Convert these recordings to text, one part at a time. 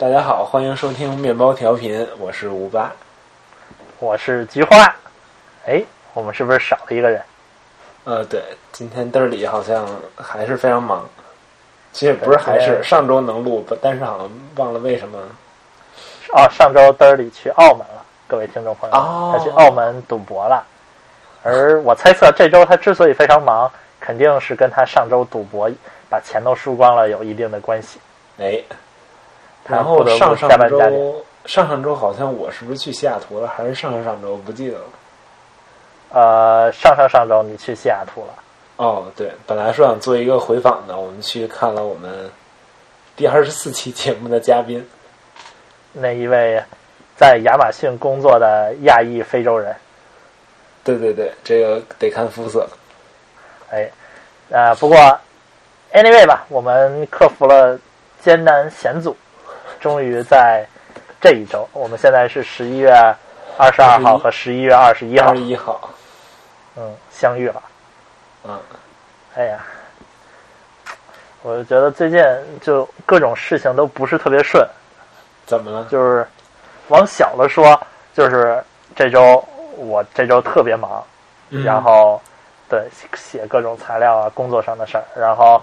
大家好，欢迎收听面包调频，我是吴八。我是菊花。哎，我们是不是少了一个人？呃，对，今天嘚儿里好像还是非常忙。其实也不是还是上周能录，但是好像忘了为什么。哦，上周嘚儿里去澳门了，各位听众朋友，哦他去澳门赌博了。而我猜测这周他之所以非常忙，肯定是跟他上周赌博把钱都输光了有一定的关系。哎，他然后上上。周上上周好像我是不是去西雅图了，还是上上上周不记得了。呃，上上上周你去西雅图了，哦，对，本来说想做一个回访的，我们去看了我们第二十四期节目的嘉宾。那一位在亚马逊工作的亚裔非洲人。对对对，这个得看肤色。哎，呃，不过 anyway 吧，我们克服了艰难险阻，终于在这一周，我们现在是十一月二十二号和十一月二十一号。二十，一号，嗯，相遇了。嗯，哎呀，我就觉得最近就各种事情都不是特别顺，怎么了？就是往小了说，就是这周我这周特别忙，嗯。然后对写各种材料啊，工作上的事儿，然后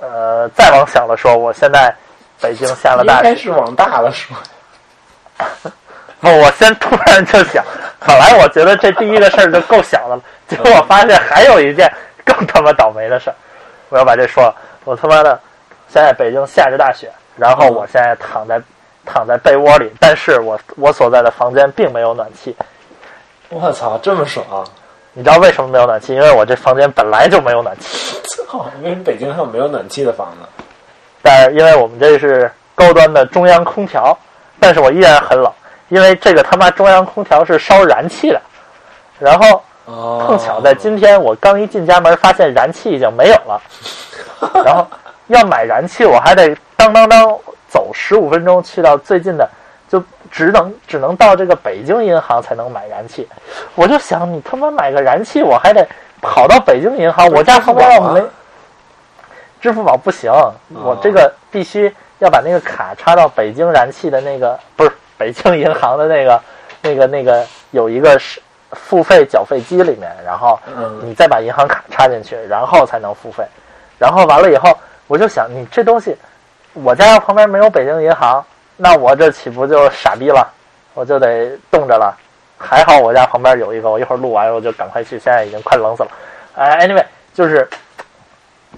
呃再往小了说，我现在北京下了大雪应该是往大了说。不，我先突然就想，本来我觉得这第一个事儿就够小的了，结果我发现还有一件更他妈倒霉的事儿，我要把这说了，我他妈的现在北京下着大雪，然后我现在躺在躺在被窝里，但是我我所在的房间并没有暖气，我操，这么爽！你知道为什么没有暖气？因为我这房间本来就没有暖气。操，为什么北京还有没有暖气的房子？但是因为我们这是高端的中央空调，但是我依然很冷，因为这个他妈中央空调是烧燃气的。然后碰巧在今天我刚一进家门，发现燃气已经没有了，然后要买燃气，我还得当当当走十五分钟去到最近的，就只能只能到这个北京银行才能买燃气。我就想，你他妈买个燃气，我还得跑到北京银行，我家旁边要没。支付宝不行，我这个必须要把那个卡插到北京燃气的那个，不是北京银行的那个、那个、那个有一个是付费缴费机里面，然后嗯你再把银行卡插进去，然后才能付费。然后完了以后，我就想，你这东西，我家要旁边没有北京银行，那我这岂不就傻逼了？我就得冻着了。还好我家旁边有一个，我一会儿录完我就赶快去，现在已经快冷死了。哎，anyway，就是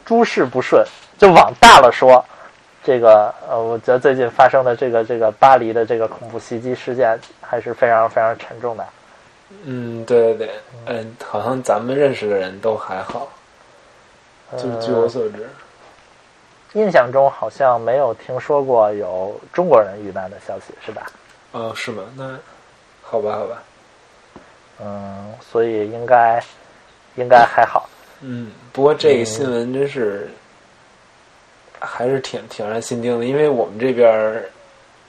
诸事不顺，就往大了说，这个呃，我觉得最近发生的这个这个巴黎的这个恐怖袭击事件还是非常非常沉重的。嗯，对对对，嗯，好像咱们认识的人都还好，就据我呃，所知。印象中好像没有听说过有中国人遇难的消息，是吧？哦，是吗？那好吧，好吧。嗯，所以应该应该还好。嗯，不过这个新闻真是还是挺挺让心惊的，因为我们这边儿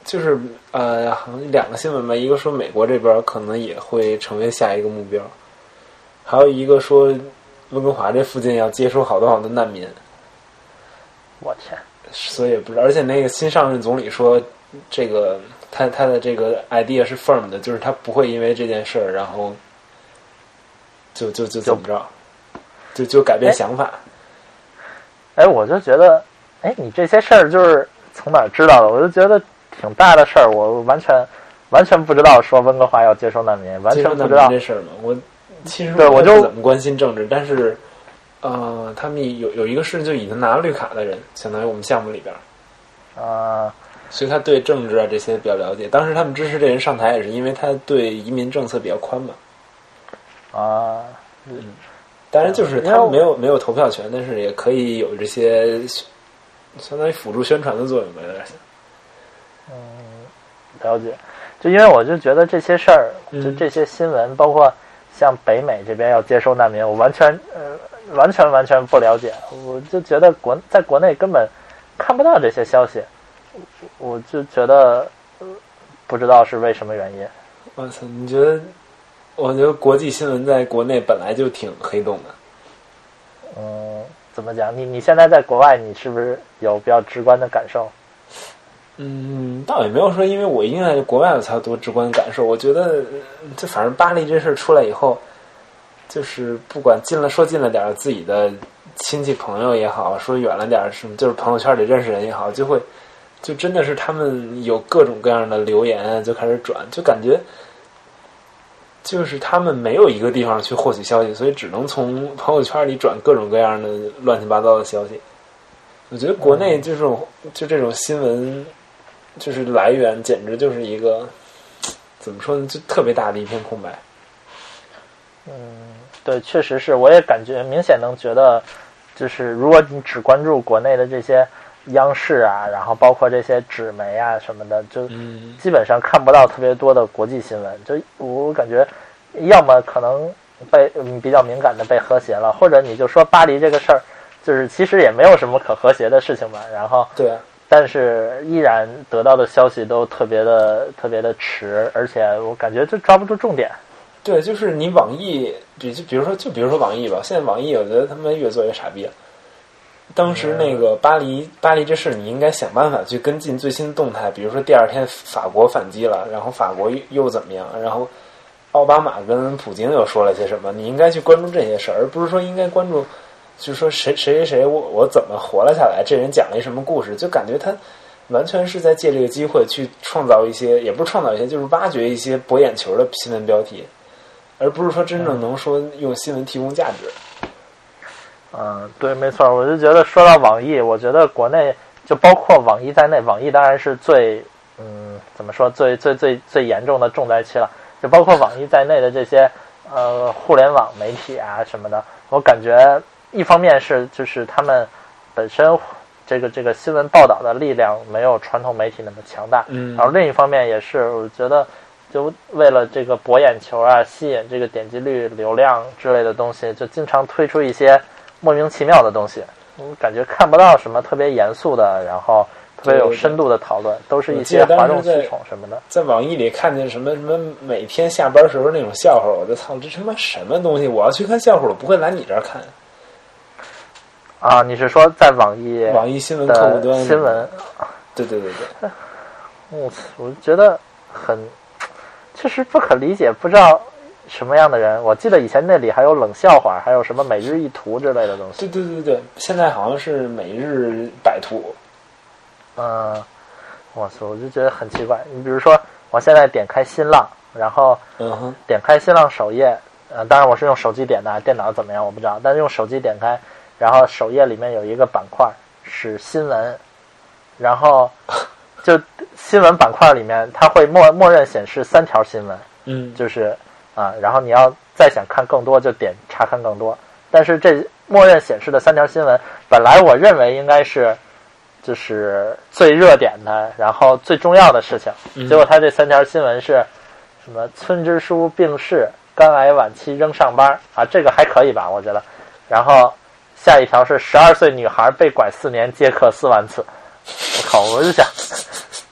就是呃，好像两个新闻吧，一个说美国这边可能也会成为下一个目标，还有一个说温哥华这附近要接收好多好多难民，我天，所以也不知道。而且那个新上任总理说，这个他他的这个 idea 是 firm 的，就是他不会因为这件事儿然后就就就怎么着，就就改变哎想法。哎，我就觉得，哎，你这些事儿就是从哪儿知道的？我就觉得挺大的事儿，我完全完全不知道说温哥华要接收难民，完全不知道这。事儿嘛，我其实对我就不怎么关心政治，但是呃，他们有有一个是就已经拿了绿卡的人，相当于我们项目里边儿，啊、所以他对政治啊这些比较了解。当时他们支持这人上台，也是因为他对移民政策比较宽嘛。啊，当然，就是他们没有没有投票权，但是也可以有这些相当于辅助宣传的作用吧，有点像。了解。就因为我就觉得这些事儿，嗯就这些新闻，包括像北美这边要接收难民，我完全呃完全完全不了解。我就觉得国在国内根本看不到这些消息，我我就觉得、呃不知道是为什么原因。我操，你觉得？我觉得国际新闻在国内本来就挺黑洞的。嗯，怎么讲？你你现在在国外，你是不是有比较直观的感受？嗯，倒也没有说，因为我一定在国外我才有多直观的感受。我觉得，就反正巴黎这事儿出来以后，就是不管近了说近了点儿自己的亲戚朋友也好，说远了点儿什么，就是朋友圈里认识人也好，就会就真的是他们有各种各样的留言就开始转，就感觉就是他们没有一个地方去获取消息，所以只能从朋友圈里转各种各样的乱七八糟的消息。我觉得国内这种就这种新闻，就是来源简直就是一个怎么说呢，就特别大的一片空白。嗯，对，确实是，我也感觉明显能觉得，就是如果你只关注国内的这些央视啊，然后包括这些纸媒啊什么的，就嗯基本上看不到特别多的国际新闻。就我感觉，要么可能被嗯比较敏感的被和谐了，或者你就说巴黎这个事儿，就是其实也没有什么可和谐的事情吧。然后，对啊，但是依然得到的消息都特别的特别的迟，而且我感觉就抓不住重点。对，就是你网易，比就比如说就比如说网易吧，现在网易我觉得他们越做越傻逼了。当时那个巴黎巴黎这事，你应该想办法去跟进最新动态，比如说第二天法国反击了，然后法国又又怎么样，然后奥巴马跟普京又说了些什么，你应该去关注这些事儿，而不是说应该关注，就是说谁谁谁谁我我怎么活了下来，这人讲了一什么故事，就感觉他完全是在借这个机会去创造一些，也不是创造一些，就是挖掘一些博眼球的新闻标题。而不是说真正能说用新闻提供价值。嗯，对，没错，我就觉得说到网易，我觉得国内就包括网易在内，网易当然是最嗯怎么说最最最最严重的重灾区了。就包括网易在内的这些呃互联网媒体啊什么的，我感觉一方面是就是他们本身这个这个新闻报道的力量没有传统媒体那么强大，嗯然后另一方面也是我觉得。就为了这个博眼球啊，吸引这个点击率、流量之类的东西，就经常推出一些莫名其妙的东西。我感觉看不到什么特别严肃的，然后特别有深度的讨论，都是一些哗众取宠什么的。在网易里看见什么什么每天下班时候那种笑话，我就操，这他妈什么东西？我要去看笑话，我不会来你这儿看。啊，你是说在网易网易新闻客户端新闻？对对对对。我我觉得很。确实不可理解，不知道什么样的人。我记得以前那里还有冷笑话，还有什么每日一图之类的东西。对对对对，现在好像是每日百图。嗯，我操，我就觉得很奇怪。你比如说，我现在点开新浪，然后嗯哼，点开新浪首页，呃，当然我是用手机点的，电脑怎么样我不知道，但是用手机点开，然后首页里面有一个板块是新闻，然后。就新闻板块里面，它会默默认显示三条新闻，嗯，就是啊，然后你要再想看更多，就点查看更多。但是这默认显示的三条新闻，本来我认为应该是就是最热点的，然后最重要的事情，结果它这三条新闻是什么？村支书病逝，肝癌晚期仍上班啊，这个还可以吧，我觉得。然后下一条是十二岁女孩被拐四年，接客四万次。我靠！我就想，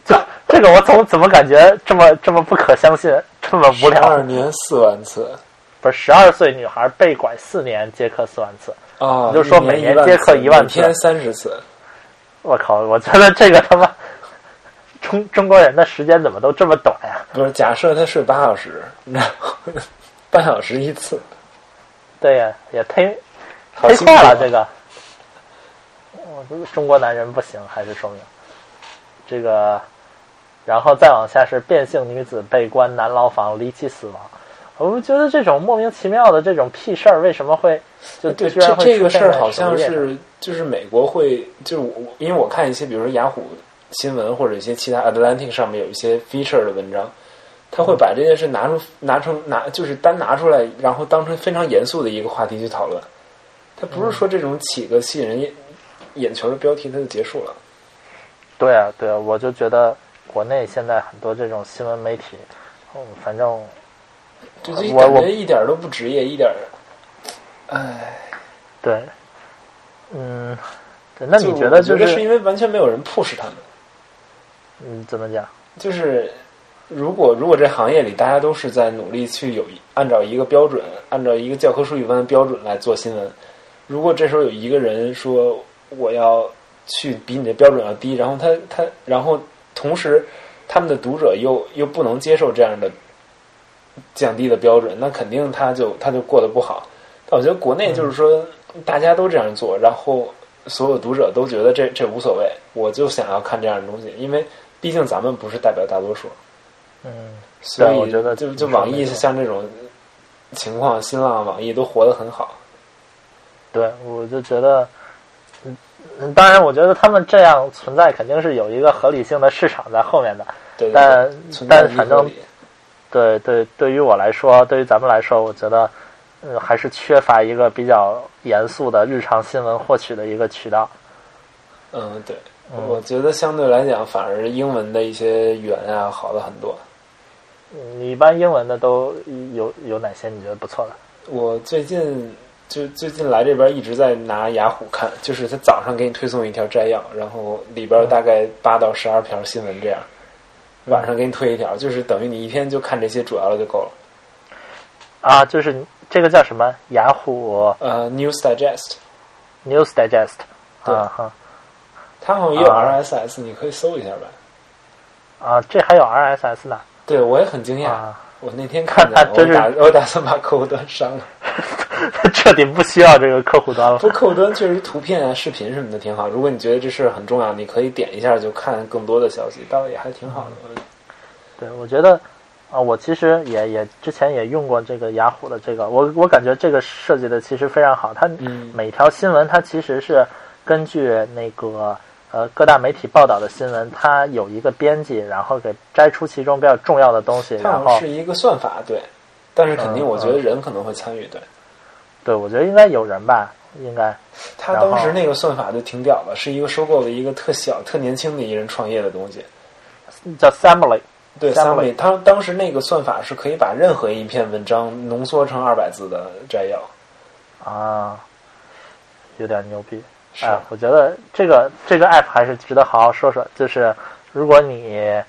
这 这个我总怎么感觉这么这么不可相信，这么无聊？二年四万次，不是十二岁女孩被拐四年，接客四万次啊！就说每年接客一万次，天三十次。我靠！我觉得这个他妈 中中国人的时间怎么都这么短呀？不是，假设他睡八小时，然 后半小时一次，对呀，也忒忒快了这个。我这个中国男人不行，还是说明这个，然后再往下是变性女子被关男牢房离奇死亡。我们觉得这种莫名其妙的这种屁事儿，为什么会就对居然会这个事儿好像是就是美国会就是我因为我看一些比如说雅虎新闻或者一些其他 Atlantic 上面有一些 feature 的文章，他会把这件事拿出拿成拿就是单拿出来，然后当成非常严肃的一个话题去讨论。他不是说这种起个吸引人眼球的标题，它就结束了。对啊，对啊，我就觉得国内现在很多这种新闻媒体，嗯，反正我感觉一点都不职业，一点，唉，对，嗯，对，那你觉得就是是因为完全没有人 push 他们？嗯，怎么讲？就是如果如果这行业里大家都是在努力去有按照一个标准，按照一个教科书一般的标准来做新闻，如果这时候有一个人说。我要去比你的标准要低，然后他他然后同时他们的读者又又不能接受这样的降低的标准，那肯定他就他就过得不好。但我觉得国内就是说大家都这样做，然后所有读者都觉得这这无所谓，我就想要看这样的东西，因为毕竟咱们不是代表大多数。嗯，所以我觉得就就网易像这种情况，新浪、网易都活得很好。对，我就觉得，嗯，当然，我觉得他们这样存在肯定是有一个合理性的市场在后面的。对，但但反正，对对，对于我来说，对于咱们来说，我觉得，嗯，还是缺乏一个比较严肃的日常新闻获取的一个渠道。嗯，对，我觉得相对来讲，反而英文的一些源啊，好了很多。你，一般英文的都有有哪些你觉得不错的？我最近就最近来这边一直在拿雅虎看，就是他早上给你推送一条摘要，然后里边大概八到十二条新闻这样，晚上给你推一条，就是等于你一天就看这些主要的就够了。啊，就是这个叫什么？雅虎呃，News Digest。News Digest。对哈，它好像也有 RSS，你可以搜一下吧。啊，这还有 RSS 呢？对，我也很惊讶。啊我那天看的 我打我打算把客户端删了。彻底不需要这个客户端了。不，客户端确实图片啊、视频什么的挺好。如果你觉得这事很重要，你可以点一下就看更多的消息，倒也还挺好的。对，我觉得啊，我其实也也之前也用过这个雅虎的这个，我我感觉这个设计的其实非常好。它嗯每条新闻它其实是根据那个呃各大媒体报道的新闻，它有一个编辑，然后给摘出其中比较重要的东西，它然后好是一个算法，对。但是肯定，嗯我觉得人可能会参与，对。对我觉得应该有人吧，应该他当时那个算法就挺屌的，是一个收购了一个特小、特年轻的一人创业的东西。叫 Assembly。对 Summary，Summary，他当时那个算法是可以把任何一篇文章浓缩成二百字的摘要。啊，有点牛逼。是哎，我觉得这个这个 app 还是值得好好说说。就是如果你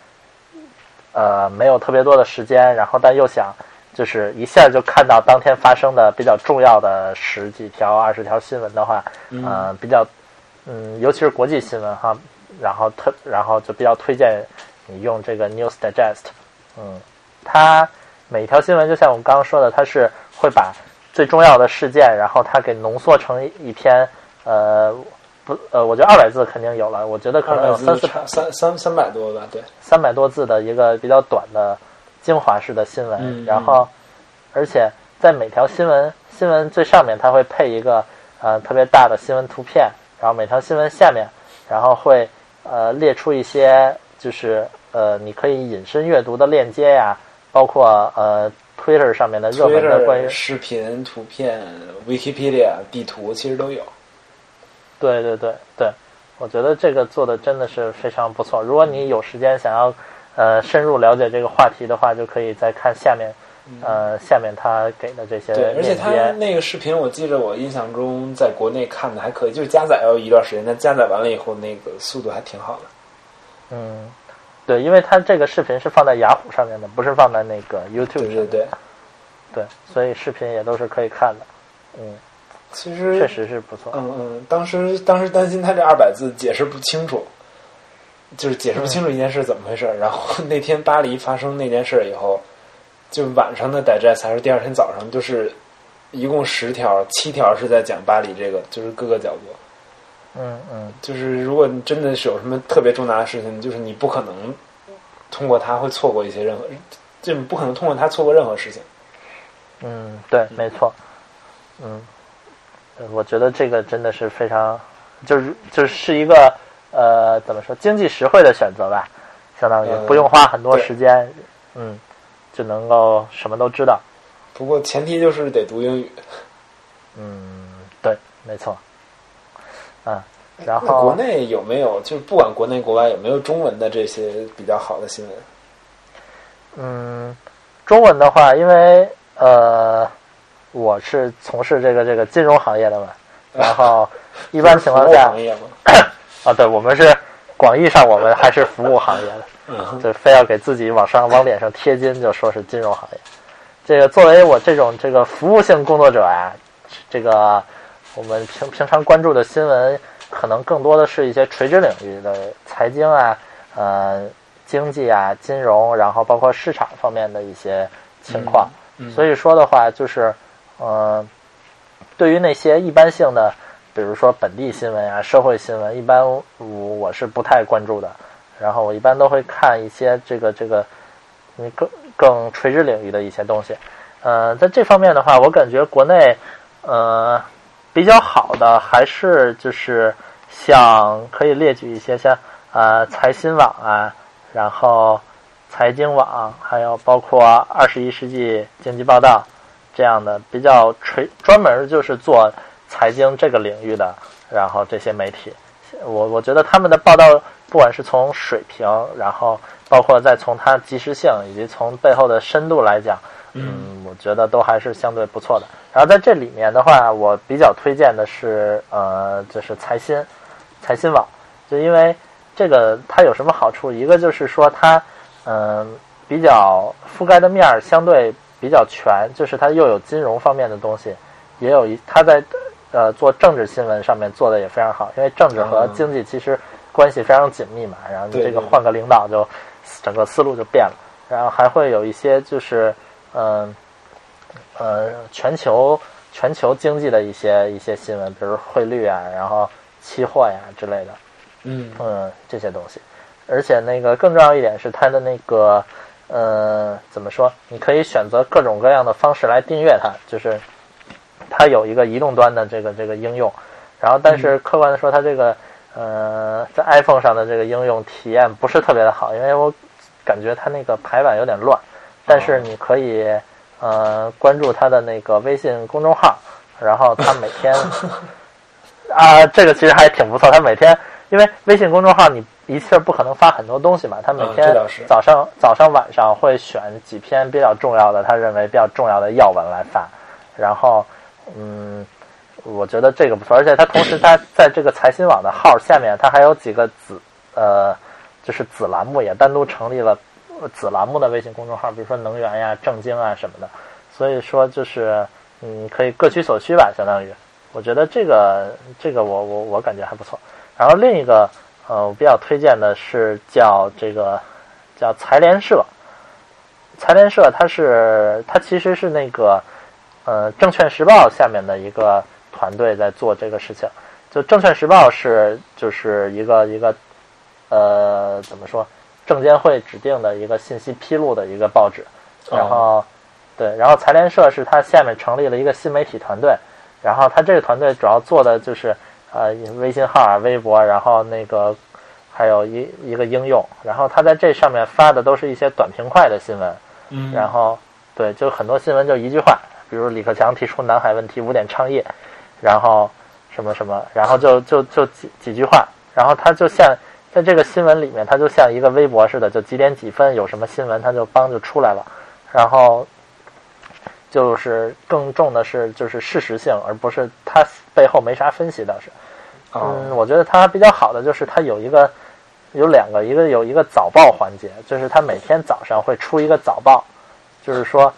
呃没有特别多的时间，然后但又想就是一下就看到当天发生的比较重要的十几条、二十条新闻的话，嗯呃，比较嗯，尤其是国际新闻哈，然后特然后就比较推荐你用这个 News Digest。嗯，它每条新闻就像我们刚刚说的，它是会把最重要的事件，然后它给浓缩成一篇呃不呃，我觉得二百字肯定有了，我觉得可能有三四三三三百多吧，对。三百多字的一个比较短的精华式的新闻，嗯然后而且在每条新闻新闻最上面，它会配一个呃特别大的新闻图片，然后每条新闻下面，然后会呃列出一些就是呃你可以引申阅读的链接呀，包括呃 Twitter 上面的热门的关于视频、图片、Wikipedia、地图其实都有。对对对对，我觉得这个做的真的是非常不错。如果你有时间想要呃深入了解这个话题的话，就可以再看下面呃下面他给的这些嗯对，而且。他那个视频，我记着我印象中在国内看的还可以，就是加载要一段时间，但加载完了以后，那个速度还挺好的。嗯，对，因为他这个视频是放在雅虎上面的，不是放在那个 YouTube 上面。对对对，对所以视频也都是可以看的。嗯，其实确实是不错。嗯嗯，当时当时担心他这二百字解释不清楚，就是解释不清楚一件事怎么回事。然后那天巴黎发生那件事以后，就晚上的 digest 还是第二天早上，就是一共十条，七条是在讲巴黎这个，就是各个角度。嗯嗯，就是如果你真的是有什么特别重大的事情，就是你不可能通过它会错过一些任何，就你不可能通过它错过任何事情。嗯，对，没错。嗯，呃我觉得这个真的是非常，就是就是一个呃，怎么说，经济实惠的选择吧，相当于呃不用花很多时间，嗯，就能够什么都知道。不过前提就是得读英语。嗯，对，没错。嗯，然后国内有没有，就是不管国内国外有没有中文的这些比较好的新闻？嗯，中文的话，因为呃，我是从事这个这个金融行业的嘛，然后 一般情况下？啊，对我们是广义上我们还是服务行业的。嗯，就非要给自己往上往脸上贴金，就说是金融行业。这个作为我这种这个服务性工作者啊，这个我们平平常关注的新闻，可能更多的是一些垂直领域的财经啊，呃经济啊、金融，然后包括市场方面的一些情况。嗯所以说的话，就是呃，对于那些一般性的，比如说本地新闻啊、社会新闻，一般我我是不太关注的。然后我一般都会看一些这个这个嗯更更垂直领域的一些东西。呃，在这方面的话，我感觉国内呃比较好的还是就是像可以列举一些像呃财新网啊，然后财经网，还有包括二十一世纪经济报道这样的比较垂专门就是做财经这个领域的，然后这些媒体，我我觉得他们的报道不管是从水平，然后包括再从它及时性以及从背后的深度来讲，嗯，我觉得都还是相对不错的。然后在这里面的话，我比较推荐的是呃，就是财新，财新网，就因为这个它有什么好处？一个就是说它嗯、比较覆盖的面儿相对比较全，就是它又有金融方面的东西，也有一它在呃做政治新闻上面做的也非常好，因为政治和嗯经济其实关系非常紧密嘛。然后你这个换个领导就整个思路就变了，然后还会有一些就是嗯呃全球全球经济的一些一些新闻，比如汇率啊，然后期货呀之类的。嗯嗯，这些东西。而且那个更重要一点是它的那个，呃，怎么说？你可以选择各种各样的方式来订阅它，就是它有一个移动端的这个这个应用，然后但是客观的说，它这个呃在 iPhone 上的这个应用体验不是特别的好，因为我感觉它那个排版有点乱。但是你可以呃关注它的那个微信公众号，然后它每天 啊，这个其实还挺不错。它每天因为微信公众号你一次不可能发很多东西嘛，它每嗯天早上、早上晚上会选几篇比较重要的，他认为比较重要的要闻来发，然后嗯，我觉得这个不错，而且它同时它在这个财新网的号下面，它还有几个子呃，就是子栏目也单独成立了子栏目的微信公众号，比如说能源呀、正经啊什么的，所以说就是嗯，可以各取所需吧，相当于。我觉得这个这个我我我感觉还不错。然后另一个呃，我比较推荐的是叫这个叫财联社。财联社它是它其实是那个呃证券时报下面的一个团队在做这个事情。就证券时报是就是一个一个呃怎么说证监会指定的一个信息披露的一个报纸，然后、对，然后财联社是它下面成立了一个新媒体团队，然后它这个团队主要做的就是呃微信号啊、微博，然后那个还有一一个应用，然后它在这上面发的都是一些短平快的新闻，嗯，然后对，就很多新闻就一句话，比如李克强提出南海问题五点倡议，然后什么什么，然后就就就几几句话，然后他就像在这个新闻里面，他就像一个微博似的，就几点几分有什么新闻，他就帮就出来了，然后就是更重的是就是事实性，而不是他背后没啥分析倒是。哦嗯，我觉得他比较好的就是他有一个有两个，一个有一个早报环节，就是他每天早上会出一个早报，就是说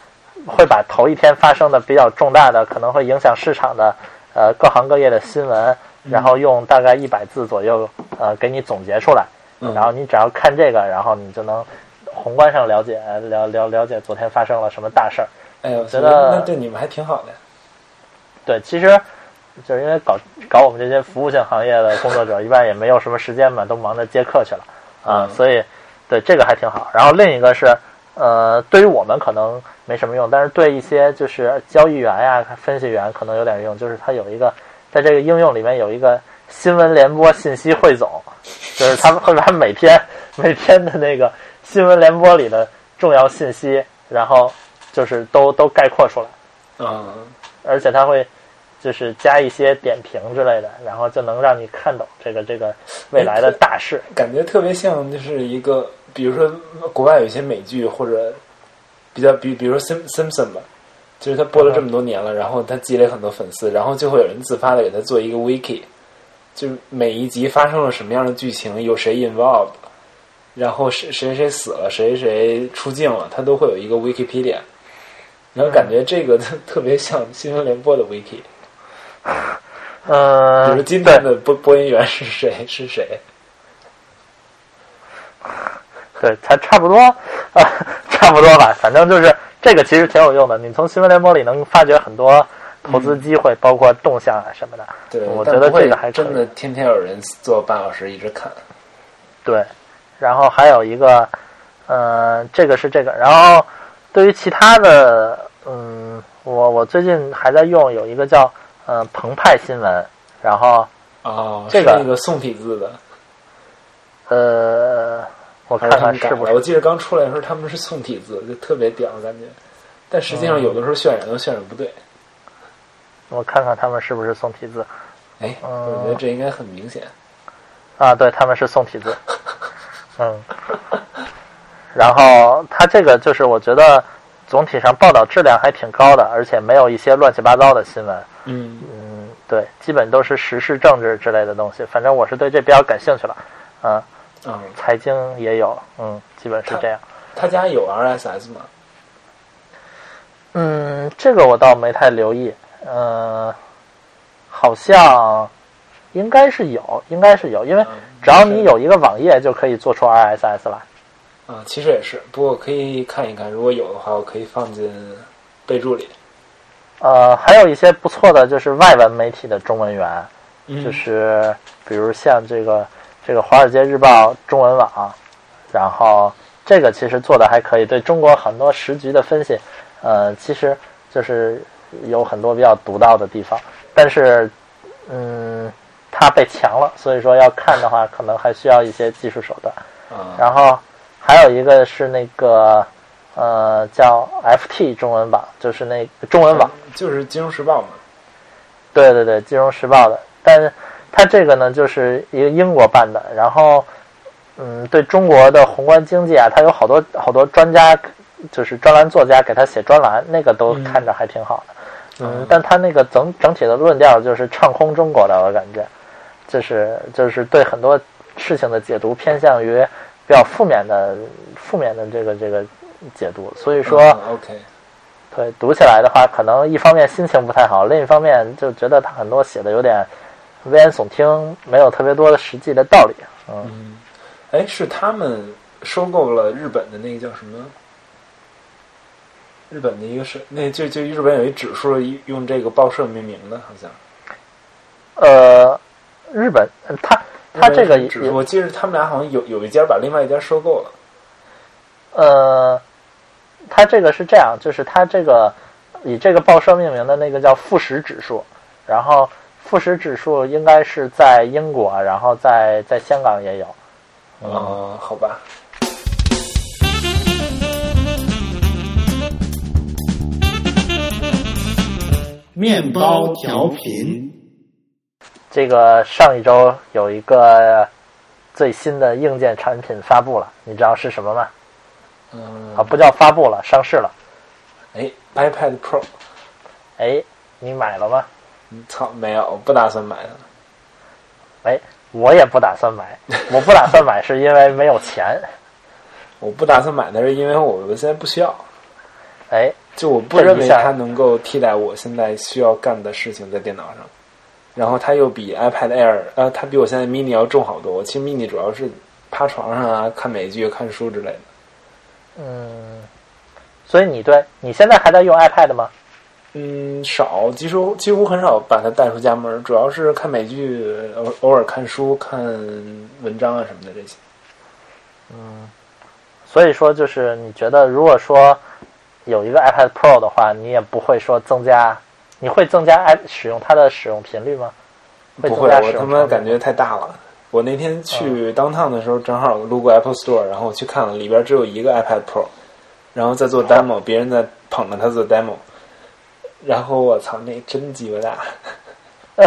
会把头一天发生的比较重大的，可能会影响市场的呃各行各业的新闻，然后用大概一百字左右呃给你总结出来，嗯然后你只要看这个，然后你就能宏观上了解了了了解昨天发生了什么大事儿。哎呦，觉得那对你们还挺好的。对，其实就是因为搞搞我们这些服务性行业的工作者，一般也没有什么时间嘛，都忙着接客去了啊，嗯所以对这个还挺好。然后另一个是，呃，对于我们可能没什么用，但是对一些就是交易员呀、分析员可能有点用，就是它有一个在这个应用里面有一个新闻联播信息汇总，就是他们会把每天每天的那个新闻联播里的重要信息，然后就是都都概括出来。嗯，而且它会就是加一些点评之类的，然后就能让你看懂这个这个未来的大势。感觉特别像就是一个，比如说国外有一些美剧或者比较比比如说 Sim Simpson 吧，就是他播了这么多年了，然后他积累很多粉丝，然后就会有人自发的给他做一个 wiki，就是每一集发生了什么样的剧情，有谁 involved，然后谁谁谁死了，谁谁出镜了，他都会有一个 Wikipedia。然后感觉这个特 特别像新闻联播的 wiki，比嗯、如今天的播播音员是谁是谁，对，才差不多啊，差不多吧。反正就是这个其实挺有用的，你从新闻联播里能发掘很多投资机会，包括动向啊什么的。对，我觉得这个还真的天天有人坐半小时一直看。对，然后还有一个，呃，这个是这个，然后对于其他的，嗯，我我最近还在用有一个叫呃澎湃新闻，然后哦，这个是那个宋体字的，呃，我看？看是不是我记得刚出来的时候他们是宋体字，就特别屌感觉。但实际上有的时候渲染都渲染不对。我看看他们是不是宋体字哎，嗯我觉得这应该很明显。啊？对，他们是宋体字，嗯，然后它这个就是我觉得总体上报道质量还挺高的，而且没有一些乱七八糟的新闻。嗯，嗯，对，基本都是时事政治之类的东西。反正我是对这比较感兴趣了，嗯，嗯，财经也有，嗯，基本是这样。他家有 RSS 吗？嗯，这个我倒没太留意，嗯，好像应该是有，应该是有，因为嗯只要你有一个网页就可以做出 RSS 来。啊，其实也是，不过可以看一看，如果有的话，我可以放进备注里。呃，还有一些不错的就是外文媒体的中文源，嗯就是比如像这个这个《华尔街日报》中文网，然后这个其实做的还可以，对中国很多时局的分析，呃，其实就是有很多比较独到的地方，但是嗯，它被强了，所以说要看的话，可能还需要一些技术手段。啊，然后还有一个是那个呃叫 FT 中文网，就是那个中文网。就是《金融时报》嘛。对对对，《金融时报》的，但是它这个呢，就是一个英国办的，然后，嗯，对中国的宏观经济啊，它有好多好多专家，就是专栏作家给他写专栏，那个都嗯。看着还挺好的，嗯嗯，但他那个整整体的论调就是唱空中国的，我感觉，就是就是对很多事情的解读偏向于比较负面的负面的这个这个解读，所以说。嗯 OK，对，读起来的话，可能一方面心情不太好，另一方面就觉得他很多写的有点危言耸听，没有特别多的实际的道理。嗯，嗯，哎，是他们收购了日本的那个叫什么？日本的一个是那就就日本有一指数用这个报社命名的，好像。呃，日本呃他他这个指数，我记得他们俩好像有有一家把另外一家收购了。呃，他这个是这样，就是它这个以这个报社命名的那个叫富时指数，然后富时指数应该是在英国，然后在在香港也有。嗯哦，好吧。面包调频，这个上一周有一个最新的硬件产品发布了，你知道是什么吗？嗯，啊，不叫发布了，上市了。哎，iPad Pro，哎，你买了吗？嗯操，没有，我不打算买了。哎，我也不打算买，我不打算买是因为没有钱。我不打算买的是因为我现在不需要，哎，就我不认为它能够替代我现在需要干的事情在电脑上。然后它又比 iPad Air，呃，它比我现在 mini 要重好多。我其实 mini 主要是趴床上啊，看美剧、看书之类的。嗯，所以你对你现在还在用 iPad 吗？嗯，少，几乎几乎很少把它带出家门，主要是看美剧，偶偶尔看书、看文章啊什么的这些。嗯所以说，就是你觉得，如果说有一个 iPad Pro 的话，你也不会说增加，你会增加 i 使用它的使用频率吗？不会，增加使我他妈感觉太大了。我那天去 downtown 的时候，正好路过 Apple Store，然后我去看了，里边只有一个 iPad Pro，然后在做 demo，别人在捧着它做 demo，然后我操，那真鸡巴大。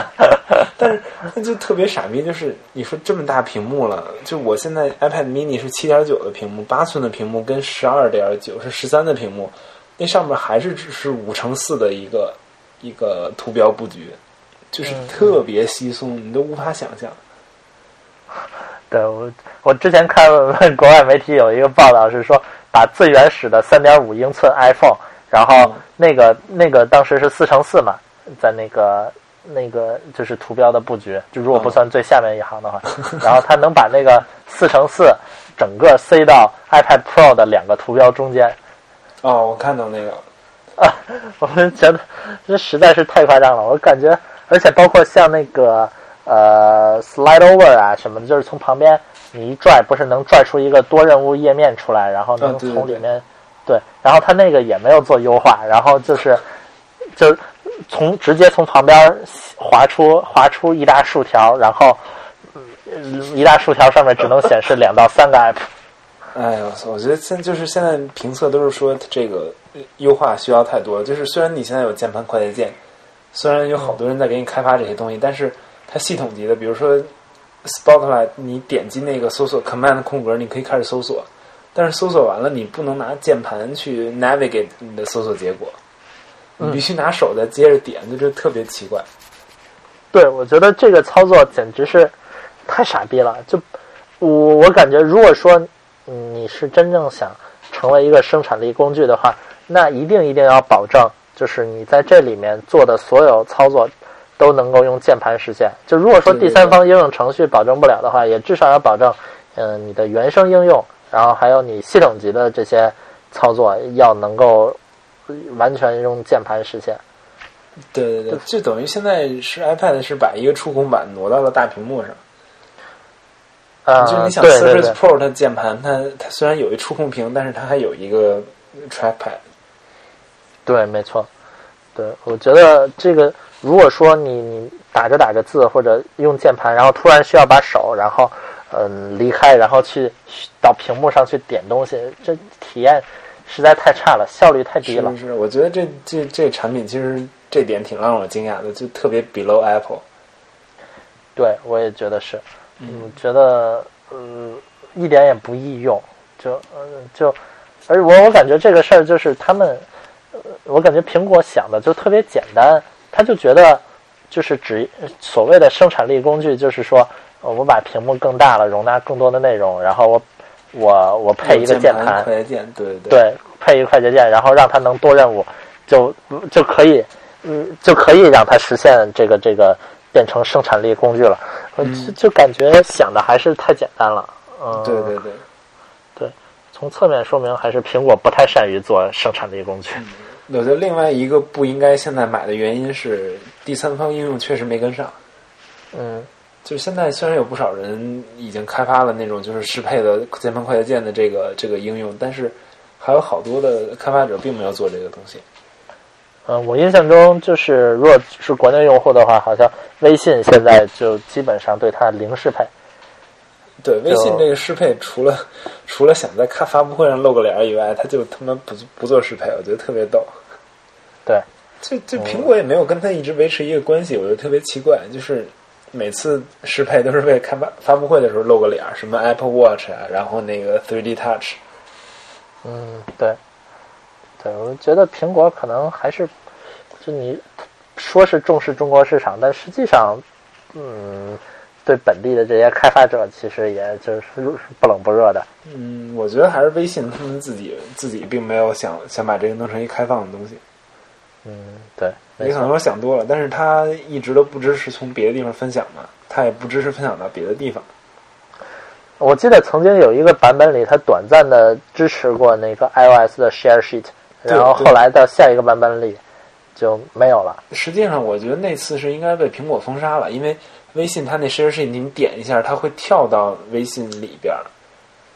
但是那就特别傻逼，就是你说这么大屏幕了，就我现在 iPad mini 是七点九的屏幕，八寸的屏幕跟十二点九是十三的屏幕，那上面还是只是五乘四的一个一个图标布局，就是嗯特别稀松，你都无法想象。对我，我之前看 国外媒体有一个报道是说，把最原始的三点五英寸 iPhone，然后嗯那个那个当时是四乘四嘛，在那个那个就是图标的布局，就如果不算最下面一行的话，然后它能把那个四乘四整个塞到 iPad Pro 的两个图标中间。哦，我看到那个，啊，我们觉得这实在是太夸张了。我感觉，而且包括像那个呃 Slide Over 啊什么的，就是从旁边你一拽，不是能拽出一个多任务页面出来，然后能从里面对，然后它那个也没有做优化，然后就是就从直接从旁边划出划出一大竖条，然后嗯一大竖条上面只能显示两到三个 app。哎呦，我觉得现就是现在评测都是说这个优化需要太多。就是虽然你现在有键盘快捷键，虽然有好多人在给你开发这些东西，但是它系统级的，比如说 Spotlight，你点击那个搜索 Command 空格，你可以开始搜索，但是搜索完了，你不能拿键盘去 navigate 你的搜索结果，你必须拿手再接着点，就这特别奇怪。对，我觉得这个操作简直是太傻逼了。就我我感觉，如果说嗯你是真正想成为一个生产力工具的话，那一定一定要保证，就是你在这里面做的所有操作都能够用键盘实现。就如果说第三方应用程序保证不了的话，也至少要保证，嗯、你的原生应用，然后还有你系统级的这些操作要能够呃完全用键盘实现。对对对，就等于现在是 iPad 是把一个触控板挪到了大屏幕上。啊、就是你想 Surface 对。Pro 它键盘，它它虽然有一触控屏，但是它还有一个 trackpad。对，没错。对，我觉得这个，如果说你你打着打着字或者用键盘，然后突然需要把手，然后嗯离开，然后去到屏幕上去点东西，这体验实在太差了，效率太低了。是是，我觉得这这这产品其实这点挺让我惊讶的，就特别 below Apple。对，我也觉得是。嗯，觉得嗯一点也不易用，就嗯就，而我我感觉这个事儿就是他们，呃我感觉苹果想的就特别简单，他就觉得就是只所谓的生产力工具，就是说呃我把屏幕更大了，容纳更多的内容，然后我我我配一个键盘、快捷键，对对对，配一个快捷键，然后让它能多任务，就就可以，嗯，就可以让它实现这个这个变成生产力工具了。我就就感觉想的还是太简单了，嗯，对对对。对从侧面说明还是苹果不太善于做生产力工具。我觉得另外一个不应该现在买的原因是第三方应用确实没跟上。嗯，就现在虽然有不少人已经开发了那种就是适配的键盘快捷键的这个这个应用，但是还有好多的开发者并没有做这个东西。嗯，我印象中就是，如果是国内用户的话，好像微信现在就基本上对它零适配。对微信这个适配，除了除了想在看发布会上露个脸儿以外，他就他妈不不做适配，我觉得特别逗。对，这这苹果也没有跟他一直维持一个关系，我觉得特别奇怪。就是每次适配都是为开发发布会的时候露个脸儿，什么 Apple Watch 啊，然后那个 3D Touch。嗯，对，对，我觉得苹果可能还是，就你说是重视中国市场，但实际上，嗯，对本地的这些开发者其实也就是不冷不热的。嗯，我觉得还是微信他们自己自己并没有想想把这个弄成一开放的东西，嗯，对，你可能说想多了，但是他一直都不支持从别的地方分享嘛，他也不支持分享到别的地方。我记得曾经有一个版本里，它短暂的支持过那个 iOS 的 Share Sheet，然后后来到下一个版本里就没有了。实际上，我觉得那次是应该被苹果封杀了，因为微信它那 Share Sheet 你点一下，它会跳到微信里边儿，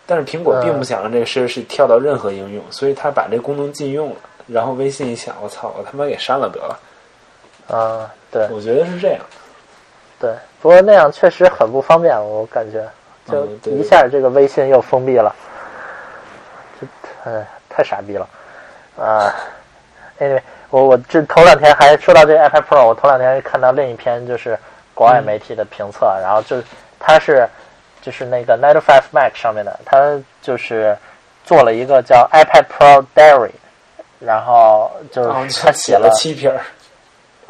但是苹果并不想让这个 Share Sheet 跳到任何应用，所以它把这功能禁用了。然后微信一想，我操，我他妈给删了得了。啊，对我觉得是这样。对，不过那样确实很不方便，我感觉就一下这个微信又封闭了，这太太傻逼了啊！Anyway，我我这头两天还说到这 iPad Pro，我头两天看到另一篇就是国外媒体的评测，然后就它是就是那个 Nine Five Mac 上面的，它就是做了一个叫 iPad Pro Diary，然后就是他写了七篇儿，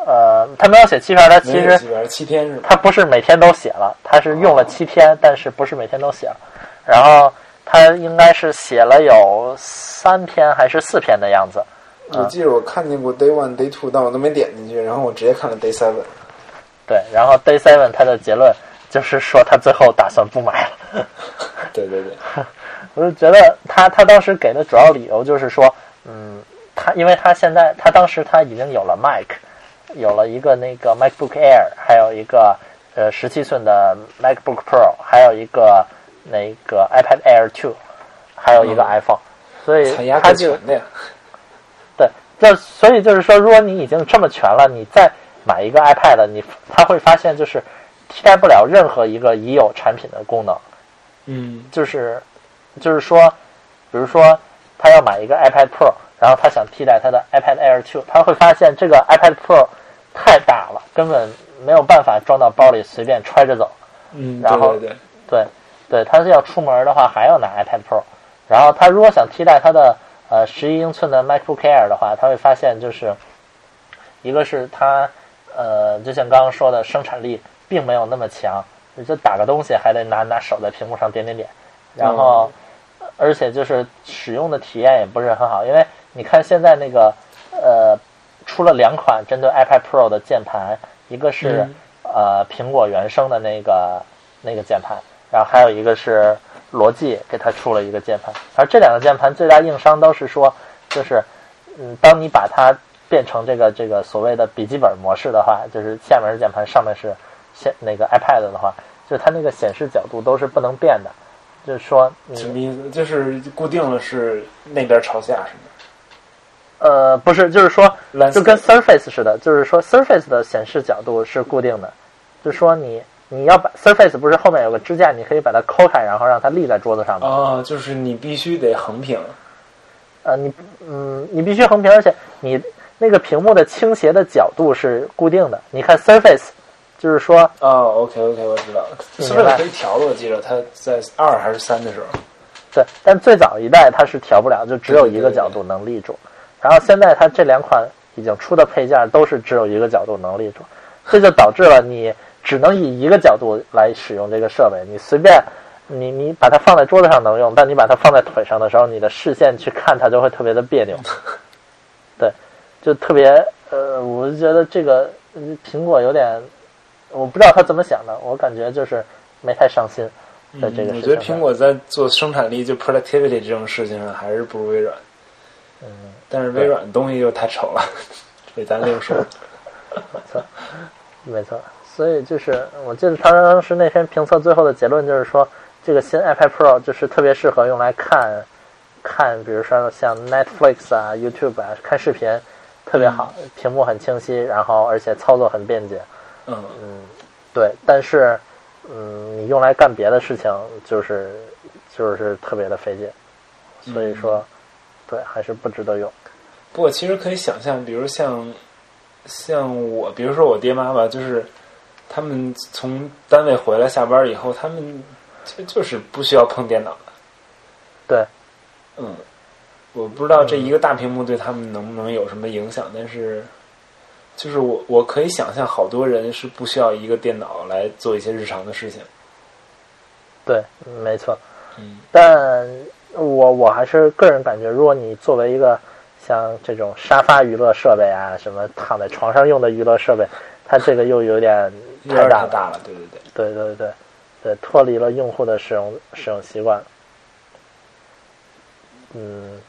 呃，他没有写七篇，他其实七天是？他不是每天都写了，他是用了七天，但是不是每天都写了。然后他应该是写了有三篇还是四篇的样子。我记得我看见过 Day One、Day Two，但我都没点进去，然后我直接看了 Day Seven。对，然后 Day Seven 他的结论就是说他最后打算不买了。对对对，我就觉得他他当时给的主要理由就是说，嗯，他因为他现在他当时他已经有了 Mac，有了一个那个 MacBook Air，还有一个呃十七寸的 MacBook Pro，还有一个那个 iPad Air Two，还有一个嗯 iPhone，、所以他就够全的呀。对，就所以就是说，如果你已经这么全了，你再买一个 iPad，你他会发现就是替代不了任何一个已有产品的功能。嗯就是就是说，比如说他要买一个 iPad Pro，然后他想替代他的 iPad Air 2，他会发现这个 iPad Pro 太大了，根本没有办法装到包里随便揣着走。嗯，然后对对对，对，对，他是要出门的话还要拿 iPad Pro，然后他如果想替代他的呃十一英寸的 MacBook Air 的话，他会发现就是一个是他呃就像刚刚说的生产力并没有那么强，就打个东西还得拿拿手在屏幕上点点点，然后、而且就是使用的体验也不是很好，因为你看现在那个呃出了两款针对 iPad Pro 的键盘，一个是、嗯呃苹果原生的那个那个键盘，然后还有一个是罗技给它出了一个键盘，而这两个键盘最大硬伤都是说，就是嗯，当你把它变成这个这个所谓的笔记本模式的话，就是下面是键盘，上面是显那个 iPad 的话，就是它那个显示角度都是不能变的，就是说什么你意思？就是固定了是那边朝下是吗？呃不是，就是说就跟 Surface 似的，就是说 Surface 的显示角度是固定的，就是说你你要把 Surface 不是后面有个支架，你可以把它抠开，然后让它立在桌子上吗？哦，就是你必须得横屏。呃，你嗯，你必须横屏，而且你那个屏幕的倾斜的角度是固定的。你看 Surface，就是说哦，OK OK，我知道了，Surface 可以调的？我记得它在二还是三的时候。对，但最早一代它是调不了，就只有一个角度能立住。然后现在它这两款已经出的配件都是只有一个角度能立住，这就导致了你只能以一个角度来使用这个设备。你随便你你把它放在桌子上能用，但你把它放在腿上的时候，你的视线去看它就会特别的别扭。对，就特别呃，我就觉得这个嗯苹果有点，我不知道他怎么想的，我感觉就是没太上心在这个嗯我。觉得苹果在做生产力就 productivity 这种事情上还是不如微软。嗯，但是微软的东西又太丑了，这咱另说。没错，没错。所以就是我记得他当时那篇评测最后的结论就是说，这个新 iPad Pro 就是特别适合用来看看，比如说像 Netflix 啊、YouTube 啊看视频，特别好，屏幕很清晰，然后而且操作很便捷。嗯，嗯，对，但是嗯，你用来干别的事情就是就是特别的费劲，所以说，对，还是不值得用。不过其实可以想象，比如像像我，比如说我爹妈吧，就是他们从单位回来下班以后，他们就就是不需要碰电脑的。对，嗯，我不知道这一个大屏幕对他们能不能有什么影响，但是就是我我可以想象，好多人是不需要一个电脑来做一些日常的事情。对，没错。嗯但我我还是个人感觉，如果你作为一个像这种沙发娱乐设备啊，什么躺在床上用的娱乐设备，它这个又有点太大大了，对对对。对对对对，脱离了用户的使用使用习惯。嗯，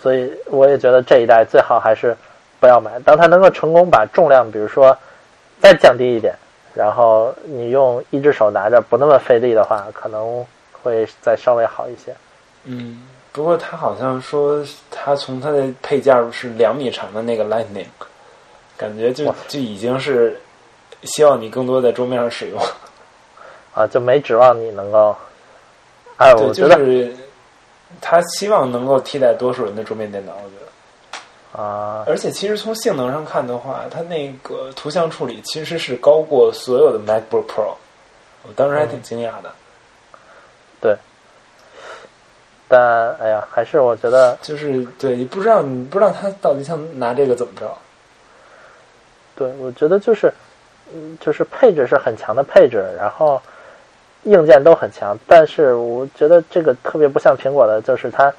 所以我也觉得这一代最好还是不要买。当它能够成功把重量，比如说再降低一点，然后你用一只手拿着不那么费力的话，可能会再稍微好一些。嗯，不过他好像说，他从他的配件是两米长的那个 Lightning，感觉就就已经是希望你更多在桌面上使用。啊，就没指望你能够。哎，对，我觉得就是他希望能够替代多数人的桌面电脑。我觉得，啊，而且其实从性能上看的话，它那个图像处理其实是高过所有的 MacBook Pro，我当时还挺惊讶的。对。但哎呀，还是我觉得就是对，你不知道你不知道他到底想拿这个怎么着。对，我觉得就是，嗯，就是配置是很强的配置，然后硬件都很强，但是我觉得这个特别不像苹果的，就是它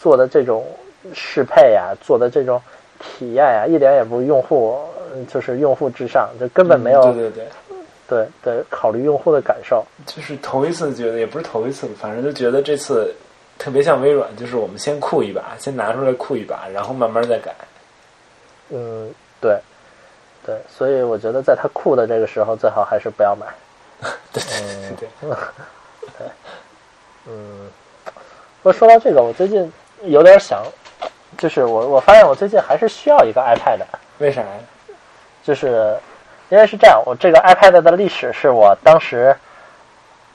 做的这种适配呀，做的这种体验呀，一点也不用户，嗯就是用户至上，就根本没有、嗯对对对。对对，考虑用户的感受。就是头一次觉得，也不是头一次，反正就觉得这次特别像微软，就是我们先酷一把，先拿出来酷一把，然后慢慢再改。嗯，对，对，所以我觉得在它酷的这个时候，最好还是不要买。对对对对，嗯，不过说到这个，我最近有点想，就是我我发现我最近还是需要一个 iPad，为啥呀？就是因为是这样，我这个 iPad 的历史是我当时，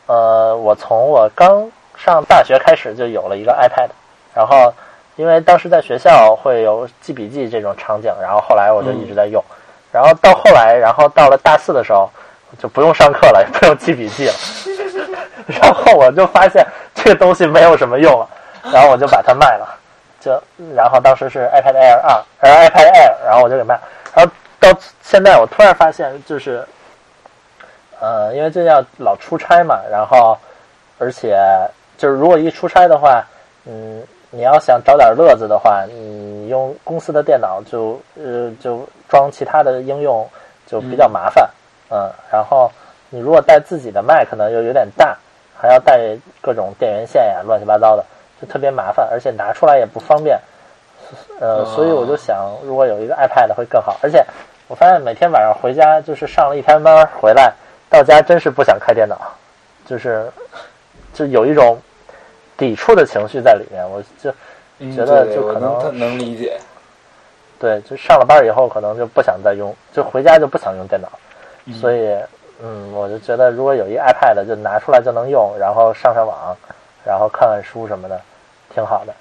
呃，我从我刚上大学开始就有了一个 iPad，然后因为当时在学校会有记笔记这种场景，然后后来我就一直在用，然后到后来，然后到了大四的时候就不用上课了，也不用记笔记了，然后我就发现这个东西没有什么用了，然后我就把它卖了，就然后当时是 iPad Air 二，然后 iPad Air，然后我就给卖。了，然后到现在我突然发现就是，呃，因为最近要老出差嘛，然后而且就是如果一出差的话，嗯，你要想找点乐子的话，你用公司的电脑就呃就装其他的应用就比较麻烦，嗯，然后你如果带自己的麦，可能又有点大，还要带各种电源线呀，乱七八糟的，就特别麻烦，而且拿出来也不方便。呃，哦所以我就想，如果有一个 iPad 会更好。而且我发现每天晚上回家，就是上了一天班回来，到家真是不想开电脑，就是就有一种抵触的情绪在里面。我就嗯觉得就可能能能理解。对，就上了班以后，可能就不想再用，就回家就不想用电脑。嗯所以，嗯，我就觉得如果有一 iPad 就拿出来就能用，然后上上网，然后看看书什么的，挺好的。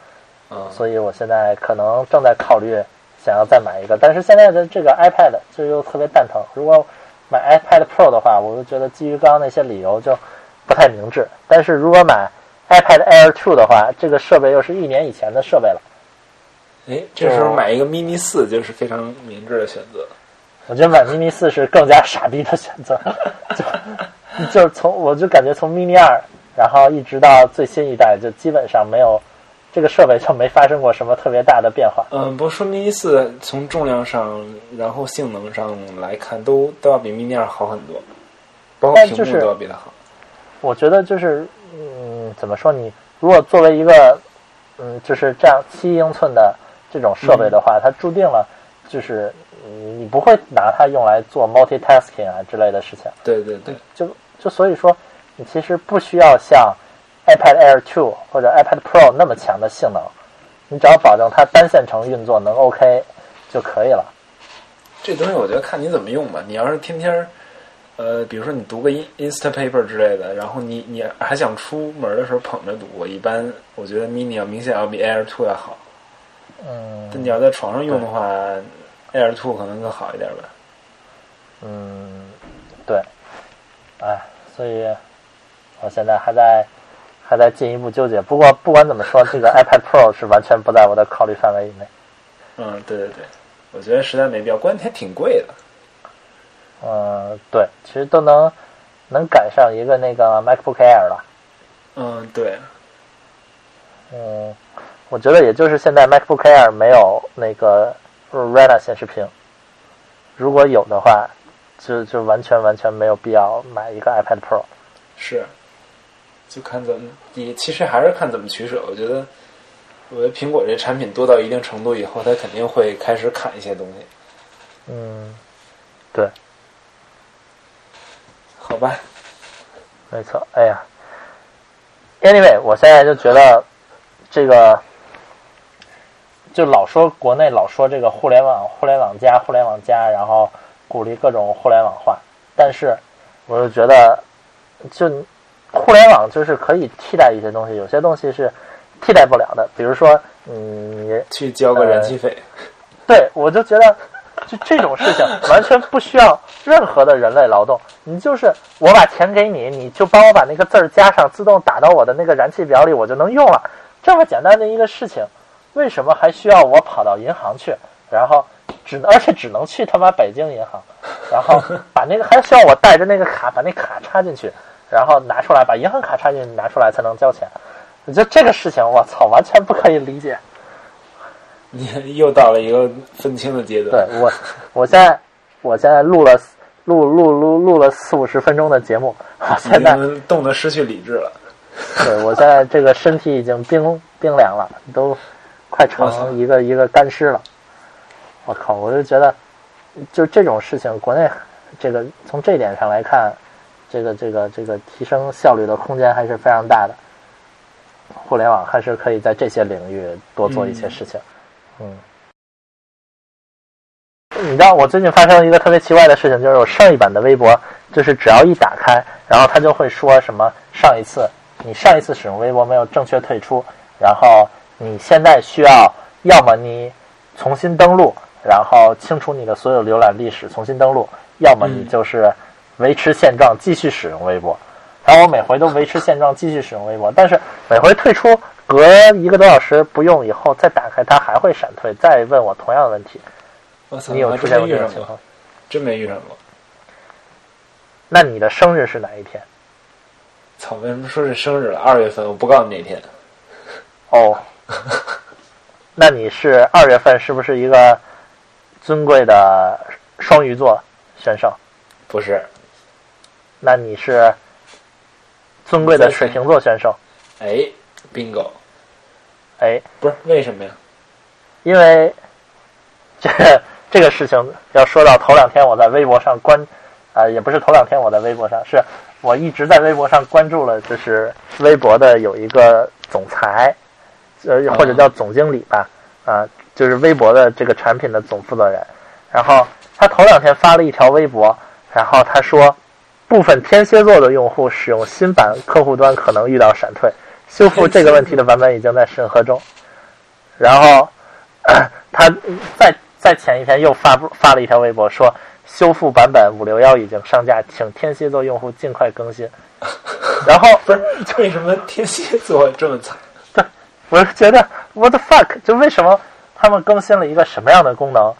嗯，所以我现在可能正在考虑想要再买一个，但是现在的这个 iPad 就又特别蛋疼。如果买 iPad Pro 的话，我就觉得基于刚刚那些理由就不太明智。但是如果买 iPad Air 2的话，这个设备又是一年以前的设备了。哎，这时候买一个 mini 四就是非常明智的选择。我觉得买 mini 四是更加傻逼的选择，就就是从我就感觉从 mini 二，然后一直到最新一代，就基本上没有这个设备就没发生过什么特别大的变化。嗯，不过说 mini 四从重量上，然后性能上来看，都都要比 mini 二好很多，包括屏幕都要比它好。我觉得就是，嗯，怎么说你？如果作为一个，嗯，就是这样七英寸的这种设备的话，它注定了就是嗯你不会拿它用来做 multitasking 啊之类的事情。对对对，就就所以说，你其实不需要像 iPad Air 2或者 iPad Pro 那么强的性能，你只要保证它单线程运作能 OK 就可以了。这东西我觉得看你怎么用吧。你要是天天儿，呃，比如说你读个 In- Instapaper 之类的，然后你你还想出门的时候捧着读，我一般我觉得 mini 要明显要比 Air Two 要好。嗯但你要在床上用的话，Air Two 可能更好一点吧。嗯，对，哎，所以我现在还在还在进一步纠结。不过不管怎么说，这个 iPad Pro 是完全不在我的考虑范围以内。嗯，对对对，我觉得实在没必要，关键还挺贵的。嗯，对，其实都能能赶上一个那个 MacBook Air 了。嗯，对，嗯，我觉得也就是现在 MacBook Air 没有那个 Retina 显示屏，如果有的话，就就完全完全没有必要买一个 iPad Pro。是，就看怎么，也其实还是看怎么取舍。我觉得，我觉得苹果这产品多到一定程度以后，它肯定会开始砍一些东西。嗯，对，好吧，没错。哎呀，Anyway，我现在就觉得这个，就老说国内老说这个互联网、互联网加、互联网加，然后鼓励各种互联网化，但是我就觉得，就互联网就是可以替代一些东西，有些东西是替代不了的，比如说，嗯，你去交个燃气费。对，我就觉得，就这种事情完全不需要任何的人类劳动，你就是我把钱给你，你就帮我把那个字儿加上，自动打到我的那个燃气表里，我就能用了。这么简单的一个事情，为什么还需要我跑到银行去，然后只而且只能去他妈北京银行，然后把那个还需要我带着那个卡把那卡插进去，然后拿出来，把银行卡插进去拿出来才能交钱。我觉得这个事情，我操，完全不可以理解。你 又到了一个分清的阶段。对我，我现在我现在录了录录录录了四五十分钟的节目，我现在冻得失去理智了。对我现在这个身体已经冰冰凉了，都快成一个一个干尸了。我靠！我就觉得，就这种事情，国内这个从这一点上来看，这个这个这个提升效率的空间还是非常大的。互联网还是可以在这些领域多做一些事情。嗯。你知道我最近发生了一个特别奇怪的事情，就是我上一版的微博，就是只要一打开，然后它就会说什么上一次你上一次使用微博没有正确退出，然后你现在需要要么你重新登录，然后清除你的所有浏览历史，重新登录，要么你就是维持现状继续使用微博。然后我每回都维持现状继续使用微博，但是每回退出隔一个多小时不用以后再打开，它还会闪退，再问我同样的问题。我操，你有出现过这种情况？真没遇上过。那你的生日是哪一天？操，为什么说是生日了？二月份，我不告诉你哪天。哦，那你是二月份是不是一个尊贵的双鱼座选手？不是，那你是尊贵的水瓶座选手？哎，bingo，哎，不是为什么呀？因为这这个事情要说到头两天我在微博上关，啊、也不是头两天我在微博上，是我一直在微博上关注了，就是微博的有一个总裁，呃或者叫总经理吧，啊、就是微博的这个产品的总负责人，然后他头两天发了一条微博，然后他说，部分天蝎座的用户使用新版客户端可能遇到闪退，修复这个问题的版本已经在审核中，然后。他在在前一天又发布发了一条微博说，修复版本五六幺已经上架，请天蝎座用户尽快更新。然后不是，为什么天蝎座这么惨？对我是觉得 what the fuck，就为什么他们更新了一个什么样的功能，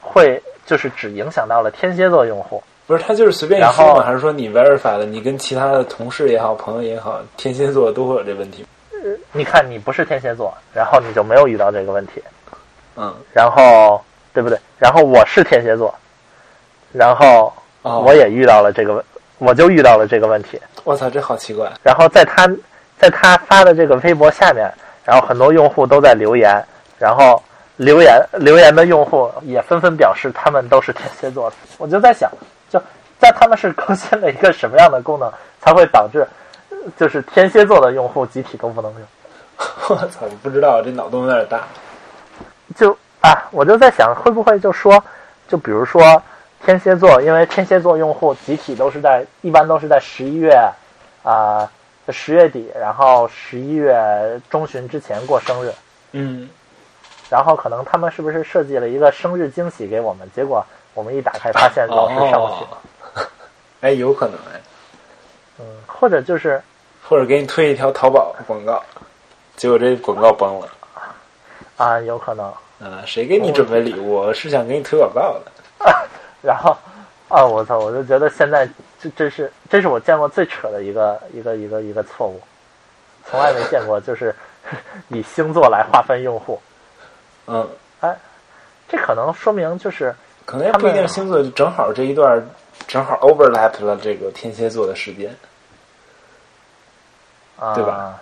会就是只影响到了天蝎座用户？不是，他就是随便一然后说嘛，还是说你 verify 了，你跟其他的同事也好，朋友也好，天蝎座都会有这问题？你看你不是天蝎座，然后你就没有遇到这个问题，嗯，然后对不对？然后我是天蝎座，然后哦，我也遇到了这个问，我就遇到了这个问题。我操，这好奇怪。然后在他在他发的这个微博下面，然后很多用户都在留言，然后留言留言的用户也纷纷表示他们都是天蝎座的。我就在想，就在他们是更新了一个什么样的功能，才会导致就是天蝎座的用户集体都不能用？我操，我不知道，这脑洞有点大。就啊，我就在想，会不会就说，就比如说天蝎座，因为天蝎座用户集体都是在一般都是在十一月啊十、月底，然后十一月中旬之前过生日，嗯，然后可能他们是不是设计了一个生日惊喜给我们？结果我们一打开发现老师上不去，哦，哎，有可能哎，嗯，或者就是或者给你推一条淘宝广告，结果这广告崩了。啊，有可能，啊，谁给你准备礼物？我是想给你推广告的。然后啊，我操，我就觉得现在这真是这是我见过最扯的一个一个一个一个错误，从来没见过，就是 以星座来划分用户，嗯，哎这可能说明就是可能也不一定星座，就正好这一段正好 overlap 了这个天蝎座的时间。啊，对吧？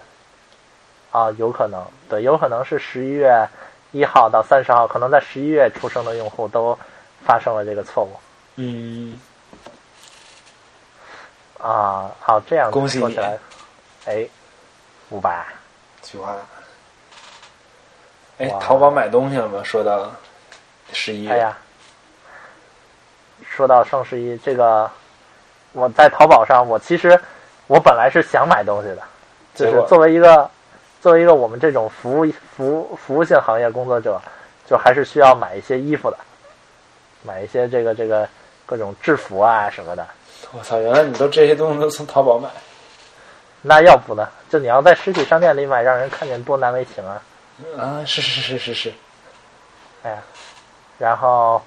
啊，有可能，对，有可能是十一月一号到三十号，可能在十一月出生的用户都发生了这个错误嗯，啊。好，这样恭喜你哎，五百，菊花。哎，淘宝买东西了吗？说到十一月，哎呀，说到双十一，这个我在淘宝上，我其实我本来是想买东西的，就是作为一个作为一个我们这种服务服务服务性行业工作者，就还是需要买一些衣服的，买一些这个这个各种制服啊什么的。我操，原来你都这些东西都从淘宝买。那要不呢？就你要在实体商店里买，让人看见多难为情啊！啊，是是是是是，哎呀，然后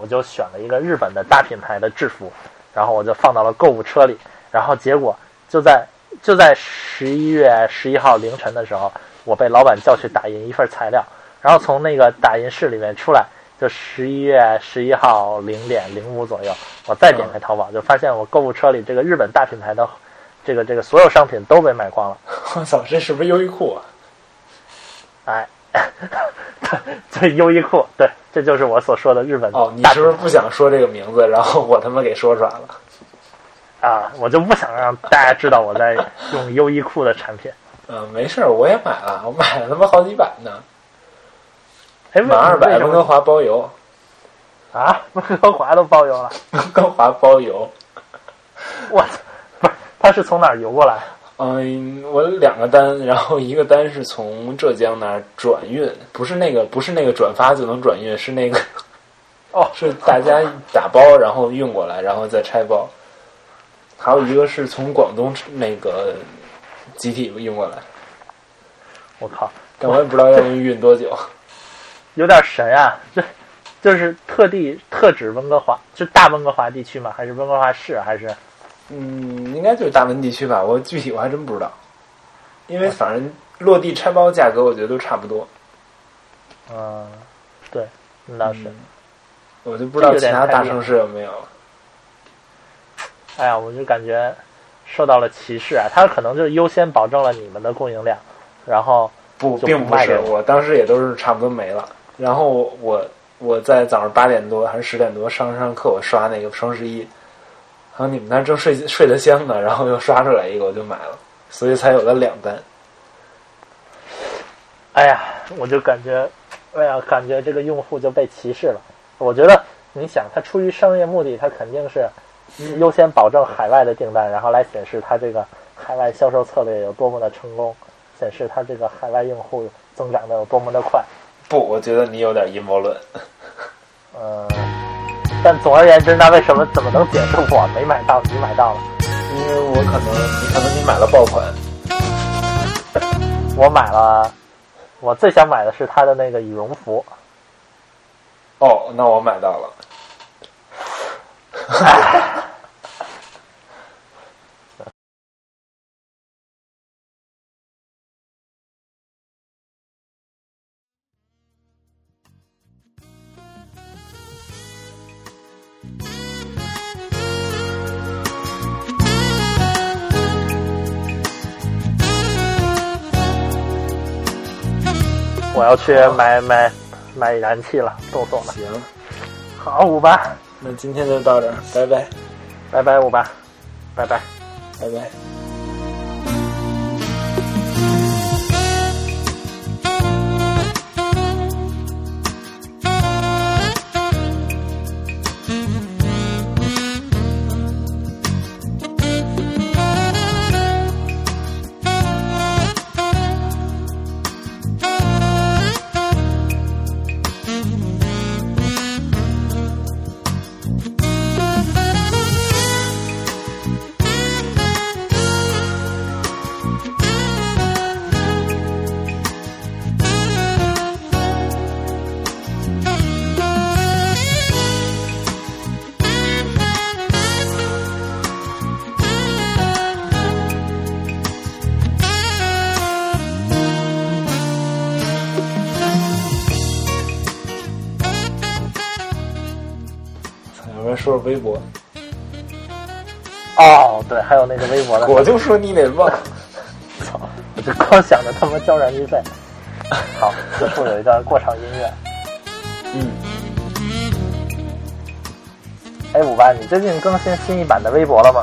我就选了一个日本的大品牌的制服，然后我就放到了购物车里，然后结果就在就在十一月十一号凌晨的时候，我被老板叫去打印一份材料，然后从那个打印室里面出来，就十一月十一号零点零五左右，我再点开淘宝，就发现我购物车里这个日本大品牌的这个这个所有商品都被卖光了。我操，这是不是优衣库啊？哎，对，优衣库，对，这就是我所说的日本哦，你是不是不想说这个名字，然后我他妈给说出来了？啊？我就不想让大家知道我在用优衣库的产品。嗯，没事儿，我也买了，我买了他妈好几百呢，哎，满二百，温哥华包邮，啊，温哥华都包邮了，温哥华包邮。我操，不是，他是从哪儿邮过来？嗯，我两个单，然后一个单是从浙江那儿转运，不是那个不是那个转发就能转运，是那个 哦，是大家打包然后运过来，然后再拆包。还有一个是从广东那个集体运过来，我靠，但我也不知道要运多久。有点神啊！这就是特地特指温哥华，是大温哥华地区吗？还是温哥华市？还是嗯，应该就是大温地区吧，我具体我还真不知道，因为反正落地拆包价格我觉得都差不多，嗯，对，那倒是。嗯我就不知道其他大城市有没有。哎呀，我就感觉受到了歧视啊！他可能就是优先保证了你们的供应量，然后不，就并不是，我当时也都是差不多没了。然后我我在早上八点多还是十点多上上课，我刷那个双十一，然后你们那正睡睡得香呢，然后又刷出来一个，我就买了，所以才有了两单。哎呀，我就感觉，哎呀，感觉这个用户就被歧视了。我觉得，你想，他出于商业目的，他肯定是优先保证海外的订单，然后来显示他这个海外销售策略有多么的成功，显示他这个海外用户增长的有多么的快。不，我觉得你有点阴谋论。嗯，但总而言之，那为什么怎么能解释我没买到，你买到了？因为我可能你可能你买了爆款，我买了，我最想买的是他的那个羽绒服。哦，那我买到了。我要去买买买燃气了，冻死我了。行，好，五八，那今天就到这儿，拜拜，拜拜，五八，拜拜。拜拜。微博，哦，对，还有那个微博的，我就说你得忘。操，我就光想着他妈交燃气费。好，此处有一段过场音乐。嗯，哎，五八，你最近更新新一版的微博了吗？